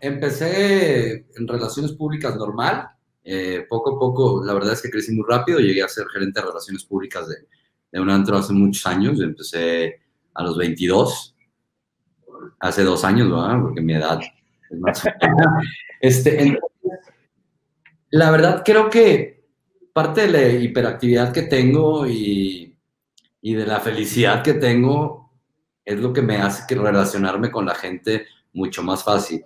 Empecé en relaciones públicas normal. Eh, poco a poco, la verdad es que crecí muy rápido. Llegué a ser gerente de relaciones públicas de, de un antro hace muchos años. Empecé a los 22. Hace dos años, ¿verdad? Porque mi edad es más. este, la verdad, creo que parte de la hiperactividad que tengo y, y de la felicidad que tengo es lo que me hace que relacionarme con la gente mucho más fácil.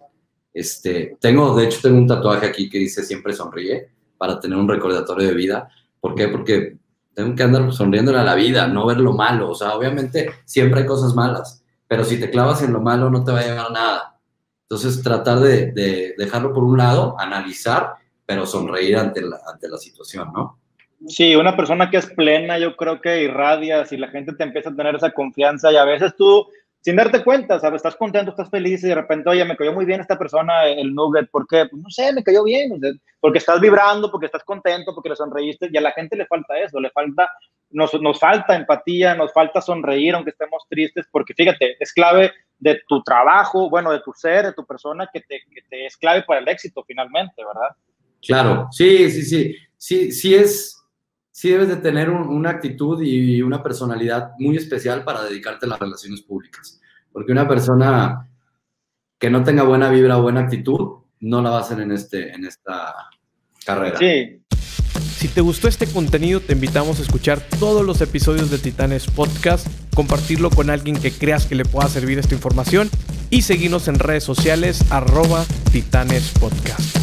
Este, tengo, de hecho, tengo un tatuaje aquí que dice siempre sonríe para tener un recordatorio de vida. ¿Por qué? Porque tengo que andar sonriéndole a la vida, no ver lo malo. O sea, obviamente siempre hay cosas malas, pero si te clavas en lo malo no te va a llevar a nada. Entonces, tratar de, de dejarlo por un lado, analizar, pero sonreír ante la, ante la situación, ¿no? Sí, una persona que es plena, yo creo que irradia, si la gente te empieza a tener esa confianza y a veces tú sin darte cuenta, ¿sabes? Estás contento, estás feliz y de repente, oye, me cayó muy bien esta persona, el nugget, ¿por qué? Pues no sé, me cayó bien, porque estás vibrando, porque estás contento, porque le sonreíste y a la gente le falta eso, le falta, nos, nos falta empatía, nos falta sonreír aunque estemos tristes, porque fíjate, es clave de tu trabajo, bueno, de tu ser, de tu persona, que te, que te es clave para el éxito finalmente, ¿verdad? Claro, sí, sí, sí, sí, sí es, sí debes de tener un, una actitud y una personalidad muy especial para dedicarte a las relaciones públicas. Porque una persona que no tenga buena vibra o buena actitud, no la va a hacer en, este, en esta carrera. Sí. Si te gustó este contenido, te invitamos a escuchar todos los episodios de Titanes Podcast, compartirlo con alguien que creas que le pueda servir esta información y seguirnos en redes sociales arroba Titanes Podcast.